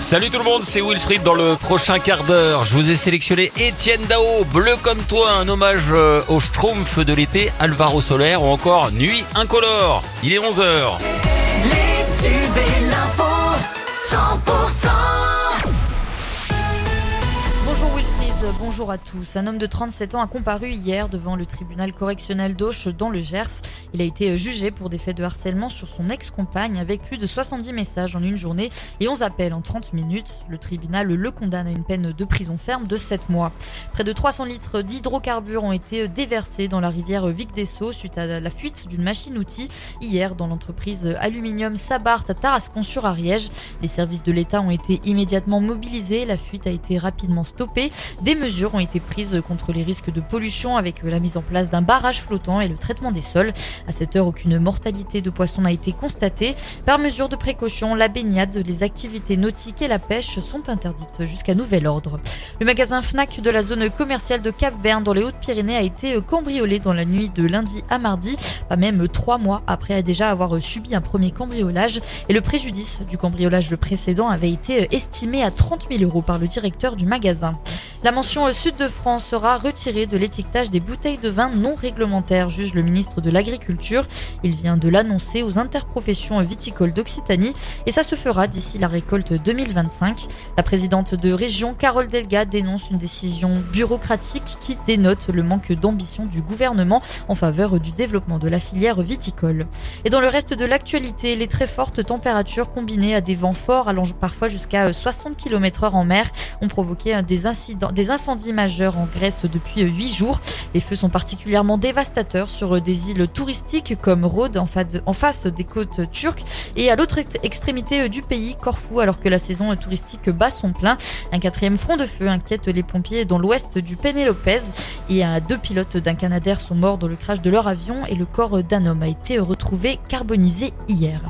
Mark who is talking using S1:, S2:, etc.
S1: Salut tout le monde, c'est Wilfried dans le prochain quart d'heure. Je vous ai sélectionné Étienne Dao, Bleu comme toi, un hommage euh, au Schtroumpf de l'été, Alvaro Soler ou encore Nuit incolore. Il est 11h.
S2: Les tubes et l'info, 100%
S3: Bonjour Wilfried, bonjour à tous. Un homme de 37 ans a comparu hier devant le tribunal correctionnel d'Auch dans le Gers. Il a été jugé pour des faits de harcèlement sur son ex-compagne avec plus de 70 messages en une journée et 11 appels en 30 minutes. Le tribunal le condamne à une peine de prison ferme de 7 mois. Près de 300 litres d'hydrocarbures ont été déversés dans la rivière Vic des Sceaux suite à la fuite d'une machine-outil hier dans l'entreprise Aluminium Sabart à Tarascon-sur-Ariège. Les services de l'État ont été immédiatement mobilisés. La fuite a été rapidement stoppée. Des mesures ont été prises contre les risques de pollution avec la mise en place d'un barrage flottant et le traitement des sols. À cette heure, aucune mortalité de poissons n'a été constatée. Par mesure de précaution, la baignade, les activités nautiques et la pêche sont interdites jusqu'à nouvel ordre. Le magasin Fnac de la zone commerciale de Cap-Vert dans les Hautes-Pyrénées a été cambriolé dans la nuit de lundi à mardi, pas même trois mois après déjà avoir subi un premier cambriolage. Et le préjudice du cambriolage précédent avait été estimé à 30 000 euros par le directeur du magasin. La mention Sud de France sera retirée de l'étiquetage des bouteilles de vin non réglementaires, juge le ministre de l'Agriculture. Il vient de l'annoncer aux interprofessions viticoles d'Occitanie et ça se fera d'ici la récolte 2025. La présidente de région, Carole Delga, dénonce une décision bureaucratique qui dénote le manque d'ambition du gouvernement en faveur du développement de la filière viticole. Et dans le reste de l'actualité, les très fortes températures combinées à des vents forts allant parfois jusqu'à 60 km heure en mer ont provoqué des incidents des incendies majeurs en Grèce depuis 8 jours. Les feux sont particulièrement dévastateurs sur des îles touristiques comme Rhodes en face des côtes turques et à l'autre extrémité du pays, Corfou, alors que la saison touristique bat son plein. Un quatrième front de feu inquiète les pompiers dans l'ouest du Pénélopez et deux pilotes d'un Canadair sont morts dans le crash de leur avion et le corps d'un homme a été retrouvé carbonisé hier.